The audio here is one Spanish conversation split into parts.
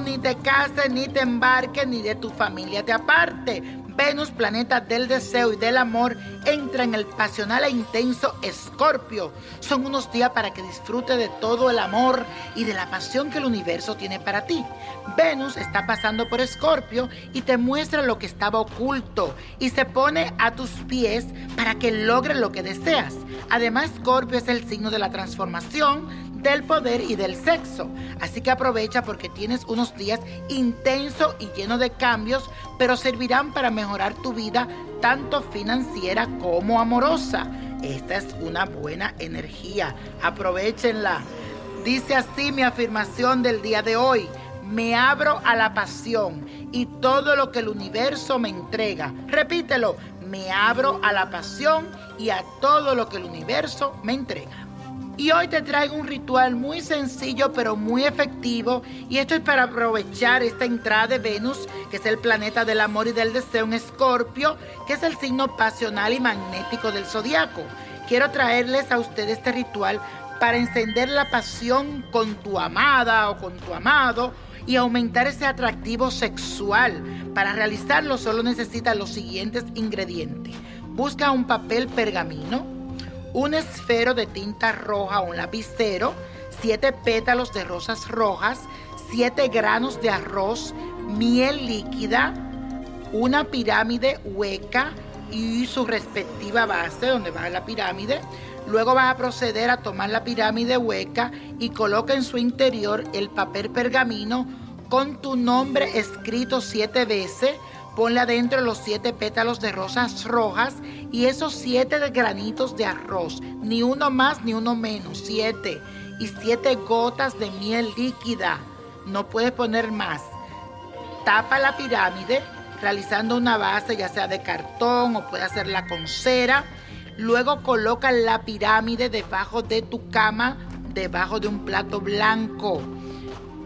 ni te cases, ni te embarques, ni de tu familia te aparte. Venus, planeta del deseo y del amor, entra en el pasional e intenso Escorpio. Son unos días para que disfrute de todo el amor y de la pasión que el universo tiene para ti. Venus está pasando por Escorpio y te muestra lo que estaba oculto y se pone a tus pies para que logre lo que deseas. Además, Escorpio es el signo de la transformación del poder y del sexo. Así que aprovecha porque tienes unos días intensos y llenos de cambios, pero servirán para mejorar tu vida tanto financiera como amorosa. Esta es una buena energía. Aprovechenla. Dice así mi afirmación del día de hoy. Me abro a la pasión y todo lo que el universo me entrega. Repítelo. Me abro a la pasión y a todo lo que el universo me entrega. Y hoy te traigo un ritual muy sencillo pero muy efectivo. Y esto es para aprovechar esta entrada de Venus, que es el planeta del amor y del deseo en Escorpio, que es el signo pasional y magnético del zodiaco. Quiero traerles a ustedes este ritual para encender la pasión con tu amada o con tu amado y aumentar ese atractivo sexual. Para realizarlo solo necesitas los siguientes ingredientes. Busca un papel pergamino un esfero de tinta roja un lapicero, siete pétalos de rosas rojas, siete granos de arroz, miel líquida, una pirámide hueca y su respectiva base donde va la pirámide. Luego vas a proceder a tomar la pirámide hueca y coloca en su interior el papel pergamino con tu nombre escrito siete veces Ponle adentro los siete pétalos de rosas rojas y esos siete granitos de arroz. Ni uno más ni uno menos. Siete. Y siete gotas de miel líquida. No puedes poner más. Tapa la pirámide realizando una base ya sea de cartón o puede hacerla con cera. Luego coloca la pirámide debajo de tu cama, debajo de un plato blanco.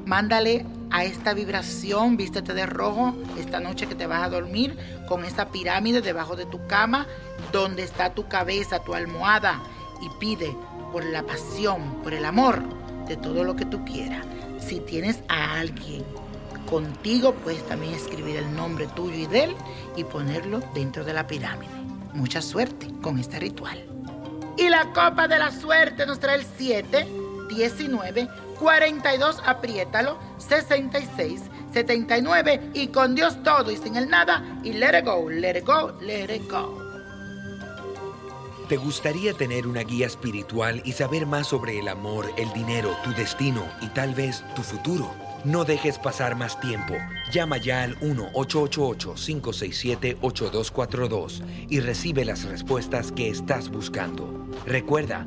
Mándale a esta vibración, vístete de rojo esta noche que te vas a dormir con esa pirámide debajo de tu cama, donde está tu cabeza, tu almohada, y pide por la pasión, por el amor de todo lo que tú quieras. Si tienes a alguien contigo, puedes también escribir el nombre tuyo y de él y ponerlo dentro de la pirámide. Mucha suerte con este ritual. Y la copa de la suerte nos trae el 7, 19, 42, apriétalo, 66, 79 y con Dios todo y sin el nada y let it go, let it go, let it go. ¿Te gustaría tener una guía espiritual y saber más sobre el amor, el dinero, tu destino y tal vez tu futuro? No dejes pasar más tiempo. Llama ya al 1-888-567-8242 y recibe las respuestas que estás buscando. Recuerda,